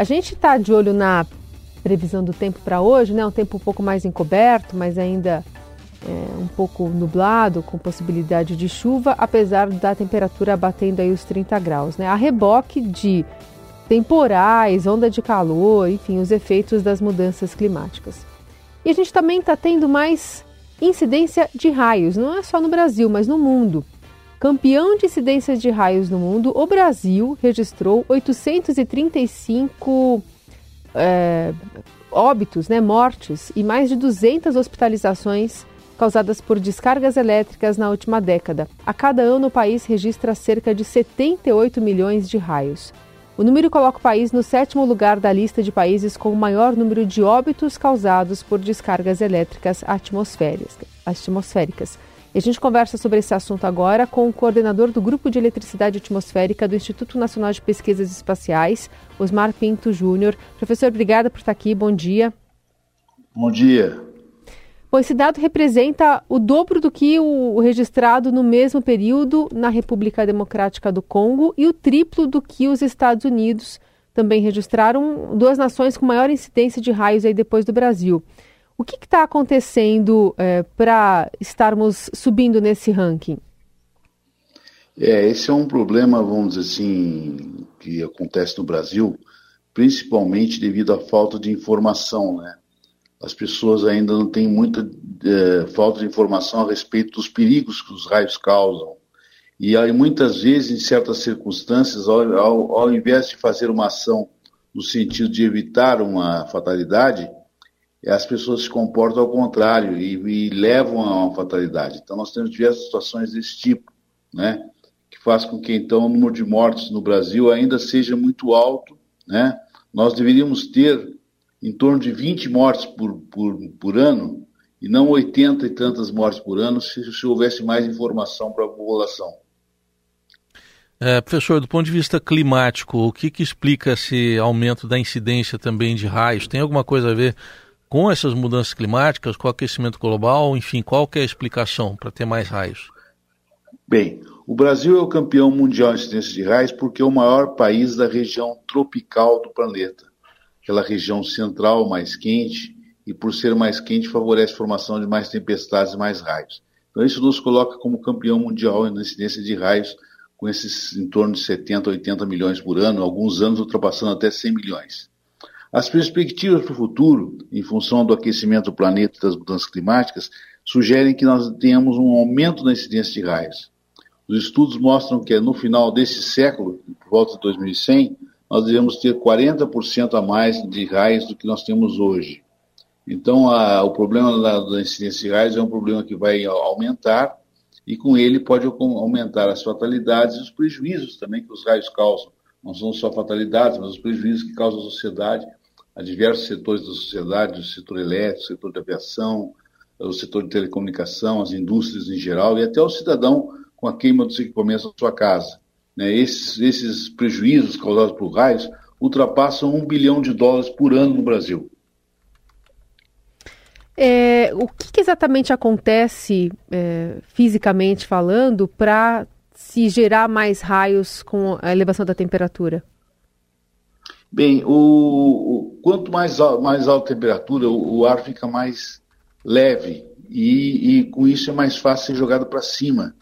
A gente está de olho na previsão do tempo para hoje, né? Um tempo um pouco mais encoberto, mas ainda é, um pouco nublado, com possibilidade de chuva, apesar da temperatura batendo aí os 30 graus, né? A reboque de temporais, onda de calor, enfim, os efeitos das mudanças climáticas. E a gente também está tendo mais incidência de raios, não é só no Brasil, mas no mundo. Campeão de incidências de raios no mundo, o Brasil registrou 835 é, óbitos, né, mortes e mais de 200 hospitalizações causadas por descargas elétricas na última década. A cada ano, o país registra cerca de 78 milhões de raios. O número coloca o país no sétimo lugar da lista de países com o maior número de óbitos causados por descargas elétricas atmosféricas. E a gente conversa sobre esse assunto agora com o coordenador do Grupo de Eletricidade Atmosférica do Instituto Nacional de Pesquisas Espaciais, Osmar Pinto Júnior. Professor, obrigada por estar aqui. Bom dia. Bom dia. Bom, esse dado representa o dobro do que o registrado no mesmo período na República Democrática do Congo e o triplo do que os Estados Unidos também registraram, duas nações com maior incidência de raios aí depois do Brasil. O que está acontecendo é, para estarmos subindo nesse ranking? É, esse é um problema, vamos dizer assim, que acontece no Brasil, principalmente devido à falta de informação, né? As pessoas ainda não têm muita é, falta de informação a respeito dos perigos que os raios causam. E aí, muitas vezes, em certas circunstâncias, ao, ao, ao invés de fazer uma ação no sentido de evitar uma fatalidade, as pessoas se comportam ao contrário e, e, levam a uma fatalidade. Então, nós temos diversas situações desse tipo, né? Que faz com que, então, o número de mortes no Brasil ainda seja muito alto, né? Nós deveríamos ter em torno de 20 mortes por, por, por ano e não 80 e tantas mortes por ano se, se houvesse mais informação para a população. É, professor, do ponto de vista climático, o que, que explica esse aumento da incidência também de raios? Tem alguma coisa a ver com essas mudanças climáticas, com o aquecimento global, enfim, qual que é a explicação para ter mais raios? Bem, o Brasil é o campeão mundial em incidência de raios porque é o maior país da região tropical do planeta. Aquela região central mais quente, e por ser mais quente favorece a formação de mais tempestades e mais raios. Então isso nos coloca como campeão mundial na incidência de raios, com esses em torno de 70, 80 milhões por ano, alguns anos ultrapassando até 100 milhões. As perspectivas para o futuro, em função do aquecimento do planeta e das mudanças climáticas, sugerem que nós tenhamos um aumento na incidência de raios. Os estudos mostram que no final desse século, por volta de 2100, nós devemos ter 40% a mais de raios do que nós temos hoje. Então, a, o problema da, da, incidência de raios é um problema que vai aumentar e com ele pode aumentar as fatalidades e os prejuízos também que os raios causam. Não são só fatalidades, mas os prejuízos que causam à sociedade a diversos setores da sociedade, o setor elétrico, o setor de aviação, o setor de telecomunicação, as indústrias em geral e até o cidadão com a queima dos equipamentos da sua casa. Né? Esses, esses prejuízos causados por raios ultrapassam um bilhão de dólares por ano no Brasil. É, o que, que, exatamente acontece, é, fisicamente falando, para se gerar mais raios com a elevação da temperatura? Bem, o, o quanto mais, mais alta a temperatura, o, o ar fica mais leve e, e, com isso é mais fácil ser jogado para cima,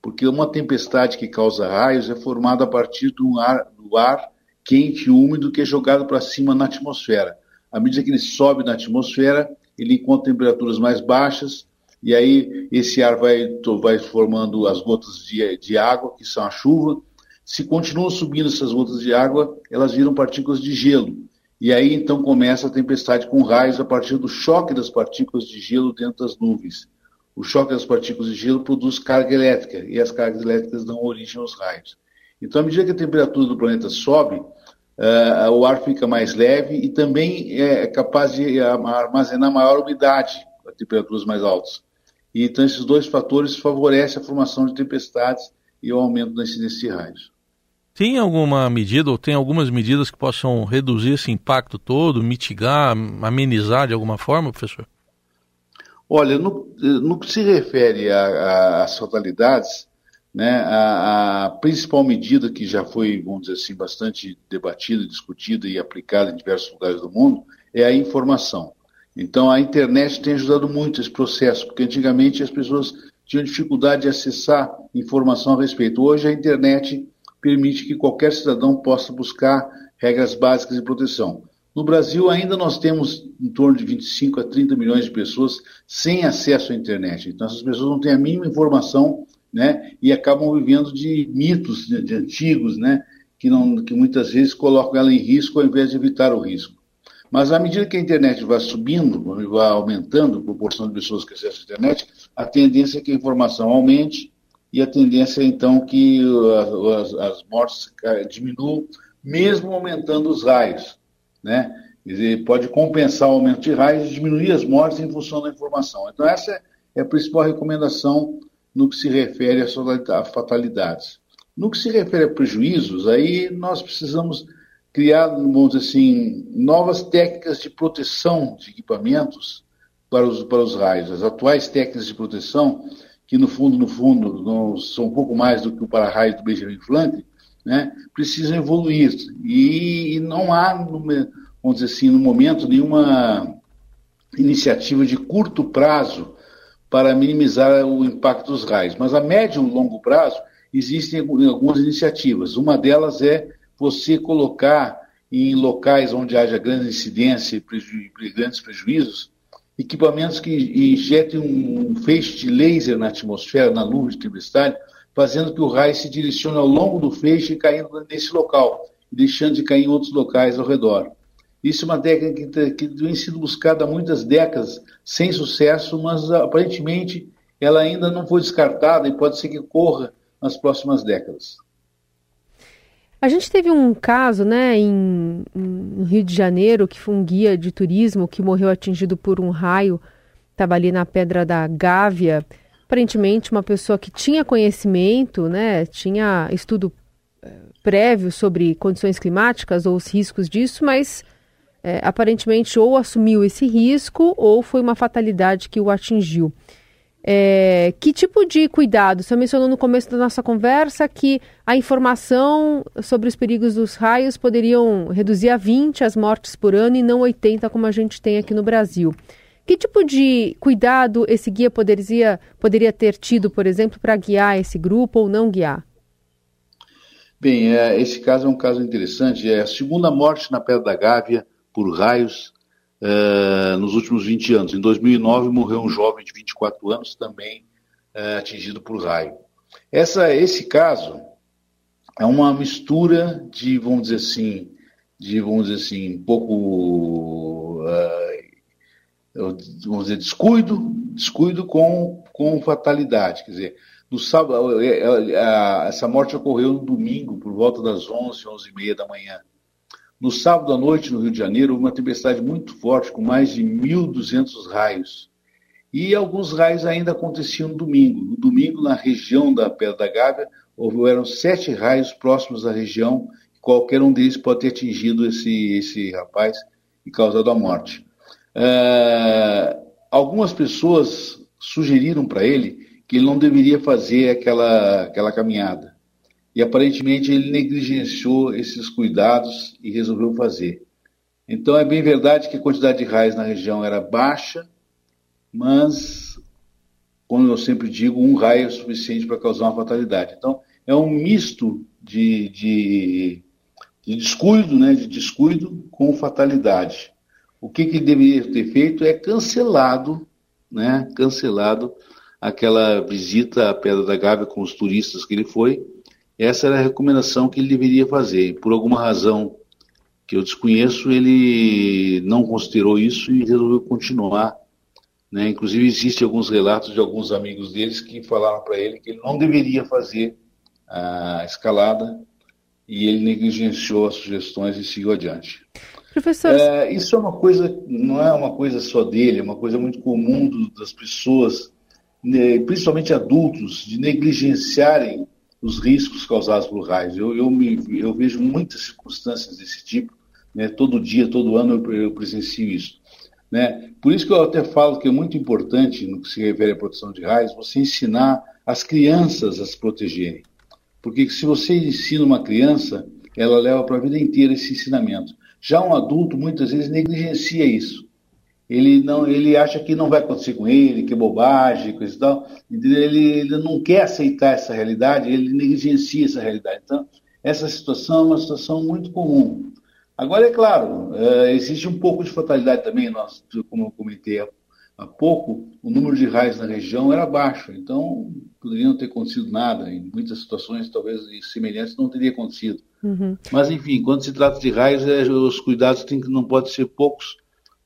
porque uma tempestade que causa raios é formada a partir do ar, do ar quente e úmido que é jogado para cima na atmosfera. À medida que ele sobe na atmosfera, ele encontra temperaturas mais baixas e aí esse ar vai, vai formando as gotas de, de água, que são a chuva, se continuam subindo essas gotas de água, elas viram partículas de gelo. E aí então começa a tempestade com raios a partir do choque das partículas de gelo dentro das nuvens. O choque das partículas de gelo produz carga elétrica e as cargas elétricas dão origem aos raios. Então, à medida que a temperatura do planeta sobe, uh, o ar fica mais leve e também é capaz de armazenar maior umidade a temperaturas mais altas. E, então, esses dois fatores favorecem a formação de tempestades e o aumento da incidência de raios. Tem alguma medida ou tem algumas medidas que possam reduzir esse impacto todo, mitigar, amenizar de alguma forma, professor? Olha, no, no que se refere às fatalidades, né, a, a, principal medida que já foi, vamos dizer assim, bastante debatida, discutida e aplicada em diversos lugares do mundo é a informação. Então, a internet tem ajudado muito esse processo, porque antigamente as pessoas tinham dificuldade de acessar informação a respeito. Hoje, a internet permite que qualquer cidadão possa buscar regras básicas de proteção. No Brasil, ainda nós temos em torno de 25 a 30 milhões de pessoas sem acesso à internet. Então, essas pessoas não têm a mínima informação né, e acabam vivendo de mitos de, de antigos, né, que, não, que muitas vezes colocam ela em risco ao invés de evitar o risco. Mas à medida que a internet vai subindo, vai aumentando a proporção de pessoas que acessam a internet, a tendência é que a informação aumente e a tendência é então que as, as mortes diminuam, mesmo aumentando os raios. Né? Pode compensar o aumento de raios e diminuir as mortes em função da informação. Então, essa é a principal recomendação no que se refere a fatalidades. No que se refere a prejuízos, aí nós precisamos criar, vamos dizer assim, novas técnicas de proteção de equipamentos para os, para os raios. As atuais técnicas de proteção, que no fundo, no fundo, não, são um pouco mais do que o para-raio do Benjamin Franklin, né, precisam evoluir. E, e não há, vamos dizer assim, no momento, nenhuma iniciativa de curto prazo para minimizar o impacto dos raios. Mas a médio e longo prazo existem algumas iniciativas. Uma delas é você colocar em locais onde haja grande incidência e preju grandes prejuízos, equipamentos que injetem um feixe de laser na atmosfera, na nuvem de tempestade, fazendo que o raio se direcione ao longo do feixe e caindo nesse local, deixando de cair em outros locais ao redor. Isso é uma técnica que, vem sido buscada há muitas décadas, sem sucesso, mas aparentemente ela ainda não foi descartada e pode ser que corra nas próximas décadas. A gente teve um caso, né, em, no Rio de Janeiro, que foi um guia de turismo que morreu atingido por um raio, estava ali na Pedra da Gávea. Aparentemente, uma pessoa que tinha conhecimento, né, tinha estudo eh, prévio sobre condições climáticas ou os riscos disso, mas é, aparentemente ou assumiu esse risco ou foi uma fatalidade que o atingiu. É, que tipo de cuidado? Você mencionou no começo da nossa conversa que a informação sobre os perigos dos raios poderiam reduzir a 20 as mortes por ano e não 80 como a gente tem aqui no Brasil. Que tipo de cuidado esse guia poderia, poderia ter tido, por exemplo, para guiar esse grupo ou não guiar? Bem, é, esse caso é um caso interessante. É a segunda morte na Pedra da Gávea por raios uh, nos últimos 20 anos. Em 2009 morreu um jovem de 24 anos também uh, atingido por raio. Essa, esse caso é uma mistura de, vamos dizer assim, de, vamos dizer assim, um pouco, uh, vamos dizer, descuido, descuido com, com fatalidade. Quer dizer, no sábado, essa morte ocorreu no domingo, por volta das 11, 11 e meia da manhã. No sábado à noite, no Rio de Janeiro, houve uma tempestade muito forte, com mais de 1.200 raios. E alguns raios ainda aconteciam no domingo. No domingo, na região da Pedra da Gávea, houveram sete raios próximos da região, qualquer um deles pode ter atingido esse, esse rapaz e causado a morte. Uh, algumas pessoas sugeriram para ele que ele não deveria fazer aquela, aquela caminhada e aparentemente ele negligenciou esses cuidados e resolveu fazer. Então é bem verdade que a quantidade de raios na região era baixa, mas, como eu sempre digo, um raio é suficiente para causar uma fatalidade. Então é um misto de, de, de descuido, né, de descuido com fatalidade. O que, que ele deveria ter feito é cancelado, né, cancelado aquela visita à Pedra da Gávea com os turistas que ele foi, essa era a recomendação que ele deveria fazer. Por alguma razão que eu desconheço, ele não considerou isso e resolveu continuar. Né? Inclusive, existem alguns relatos de alguns amigos deles que falaram para ele que ele não deveria fazer a escalada e ele negligenciou as sugestões e seguiu adiante. Professor, é, isso é uma coisa, não é uma coisa só dele, é uma coisa muito comum das pessoas, né, principalmente adultos, de negligenciarem os riscos causados por raios. Eu, eu, me, eu vejo muitas circunstâncias desse tipo, né? todo dia, todo ano eu, eu presencio isso. Né? Por isso que eu até falo que é muito importante, no que se refere à proteção de raios, você ensinar as crianças a se protegerem. Porque se você ensina uma criança, ela leva para a vida inteira esse ensinamento. Já um adulto, muitas vezes, negligencia isso. Ele, não, ele acha que não vai acontecer com ele, que é bobagem, coisa e tal. Ele, ele não quer aceitar essa realidade, ele negligencia essa realidade. Então, essa situação é uma situação muito comum. Agora, é claro, é, existe um pouco de fatalidade também. Nós, como eu comentei há pouco, o número de raios na região era baixo, então poderia não ter acontecido nada. Em muitas situações, talvez semelhantes, não teria acontecido. Uhum. Mas, enfim, quando se trata de raios, é, os cuidados tem, não podem ser poucos,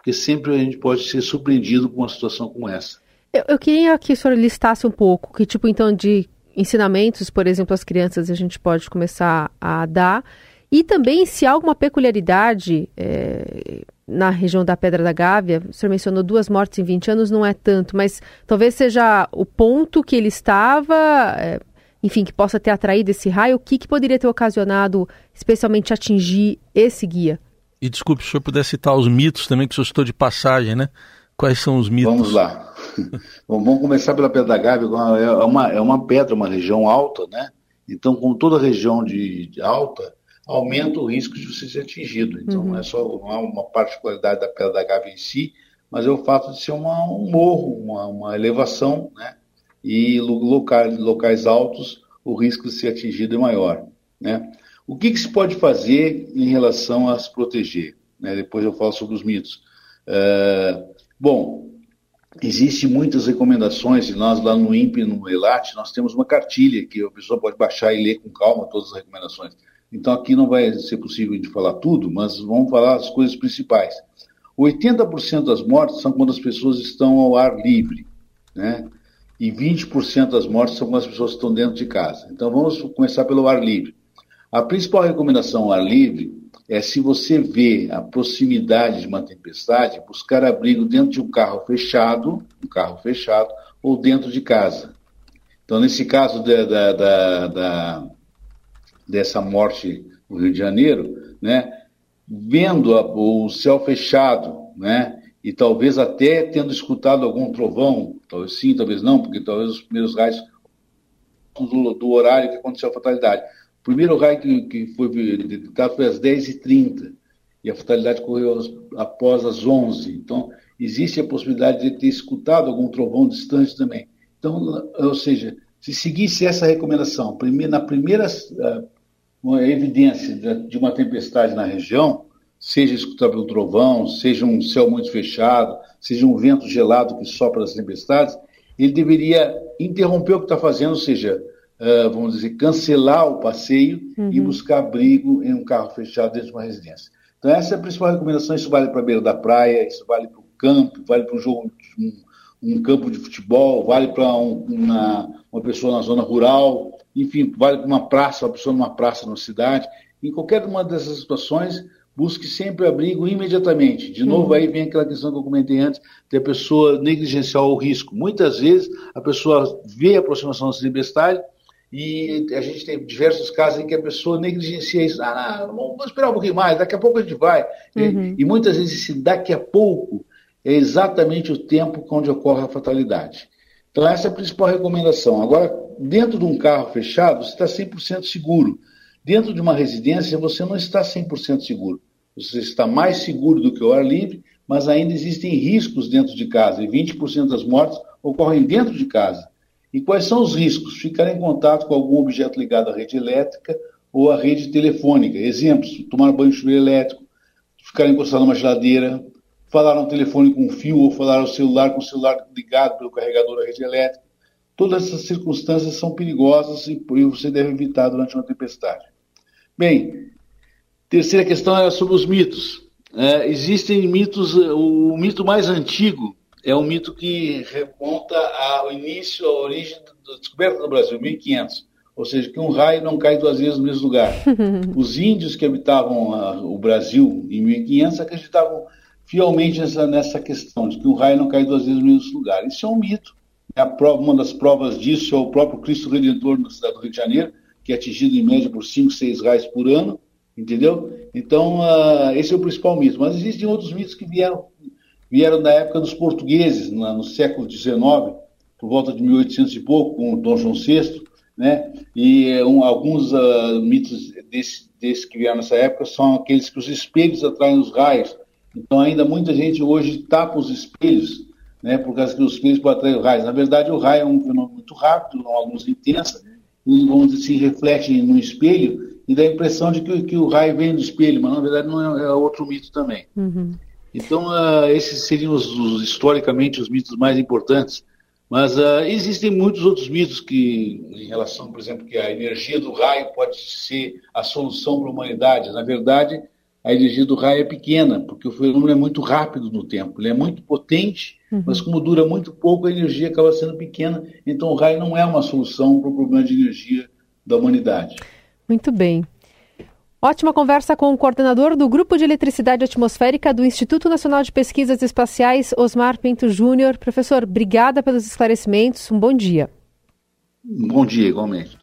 porque sempre a gente pode ser surpreendido com uma situação como essa. Eu, eu queria que o senhor listasse um pouco que tipo, então, de ensinamentos, por exemplo, às crianças a gente pode começar a dar e também se há alguma peculiaridade é, na região da Pedra da Gávea, o senhor mencionou duas mortes em 20 anos, não é tanto, mas talvez seja o ponto que ele estava, é, enfim, que possa ter atraído esse raio, o que, que poderia ter ocasionado especialmente atingir esse guia? E desculpe, se o senhor puder citar os mitos também, que o senhor citou de passagem, né? Quais são os mitos? Vamos lá. Bom, vamos começar pela Pedra da Gávea, é uma, é uma pedra, uma região alta, né? Então, como toda região de, de alta, aumenta o risco de você ser atingido. Então, uhum. não é só não é uma particularidade da Pedra da Gávea em si, mas é o fato de ser uma, um morro, uma, uma elevação, né? E locais, locais altos, o risco de ser atingido é maior, né? O que, que se pode fazer em relação a se proteger? Né? Depois eu falo sobre os mitos. Uh, bom, existem muitas recomendações, e nós lá no INPE, no ELAT, nós temos uma cartilha que a pessoa pode baixar e ler com calma todas as recomendações. Então aqui não vai ser possível de falar tudo, mas vamos falar as coisas principais. 80% das mortes são quando as pessoas estão ao ar livre, né? E 20% das mortes são quando as pessoas estão dentro de casa. Então vamos começar pelo ar livre. A principal recomendação ao ar livre é se você vê a proximidade de uma tempestade, buscar abrigo dentro de um carro fechado, um carro fechado, ou dentro de casa. Então, nesse caso da, da, da, da dessa morte no Rio de Janeiro, né, vendo a, o céu fechado, né, e talvez até tendo escutado algum trovão, talvez sim, talvez não, porque talvez os primeiros raios do, do horário que aconteceu a fatalidade. O primeiro raio que, que foi detectado foi às 10h30 e a fatalidade ocorreu após as 11 Então, existe a possibilidade de ter escutado algum trovão distante também. Então, ou seja, se seguisse essa recomendação, na primeira uma evidência de uma tempestade na região, seja escutado pelo trovão, seja um céu muito fechado, seja um vento gelado que sopra as tempestades, ele deveria interromper o que está fazendo, ou seja, uh, vamos dizer, cancelar o passeio uhum. e buscar abrigo em um carro fechado dentro de uma residência. Então, essa é a principal recomendação. Isso vale para a beira da praia, isso vale para o campo, vale para um jogo, um, um, campo de futebol, vale para um, uma, uma pessoa na zona rural, enfim, vale para uma praça, uma pessoa numa praça na cidade. Em qualquer uma dessas situações, busque sempre abrigo imediatamente. De novo, uhum. aí vem aquela questão que eu comentei antes, de a pessoa negligenciar o risco. Muitas vezes, a pessoa vê a aproximação da tempestade e a gente tem diversos casos em que a pessoa negligencia isso. Ah, não, vamos esperar um pouquinho mais, daqui a pouco a gente vai. Uhum. E, e, muitas vezes esse daqui a pouco é exatamente o tempo onde ocorre a fatalidade. Então, essa é a principal recomendação. Agora, dentro de um carro fechado, você está 100% seguro. Dentro de uma residência, você não está 100% seguro. Você está mais seguro do que o ar livre, mas ainda existem riscos dentro de casa, e 20% das mortes ocorrem dentro de casa. E quais são os riscos? Ficar em contato com algum objeto ligado à rede elétrica ou à rede telefônica. Exemplos: tomar banho de chuveiro elétrico, ficar encostado numa geladeira, falar no telefone com fio ou falar ao celular com o celular ligado pelo carregador da rede elétrica. Todas essas circunstâncias são perigosas e você deve evitar durante uma tempestade. Bem, terceira questão era sobre os mitos. É, existem mitos, o mito mais antigo é um mito que remonta ao início, à origem da descoberta do Brasil, 1500. Ou seja, que um raio não cai duas vezes no mesmo lugar. Os índios que habitavam a, o Brasil em 1500 acreditavam fielmente nessa, nessa questão de que um raio não cai duas vezes no mesmo lugar. Isso é um mito. É prova, uma das provas disso é o próprio Cristo Redentor na cidade do Rio de Janeiro, que é atingido em média por 5, 6 raios por ano, entendeu? Então, uh, esse é o principal mito. Mas existem outros mitos que vieram, vieram da época dos portugueses, no século XIX, por volta de 1800 e pouco, com Dom João VI, né? E um, alguns uh, mitos desse, desse que vieram nessa época são aqueles que os espelhos atraem os raios. Então, ainda muita gente hoje tapa os espelhos, né? Por causa que os espelhos podem atrair os raios. Na verdade, o raio é um fenômeno muito rápido, luz intensa, e vamos dizer, se reflete no espelho e dá a impressão de que, que, o raio vem do espelho, mas na verdade não é, é outro mito também. Uhum. Então, uh, esses seriam os, os, historicamente os mitos mais importantes. Mas uh, existem muitos outros mitos que, em relação, por exemplo, que a energia do raio pode ser a solução para a humanidade. Na verdade, a energia do raio é pequena, porque o fenômeno é muito rápido no tempo. Ele é muito potente, uhum. mas como dura muito pouco, a energia acaba sendo pequena. Então, o raio não é uma solução para o problema de energia da humanidade. Muito bem. Ótima conversa com o coordenador do Grupo de Eletricidade Atmosférica do Instituto Nacional de Pesquisas Espaciais, Osmar Pinto Júnior. Professor, obrigada pelos esclarecimentos. Um bom dia. Bom dia, igualmente.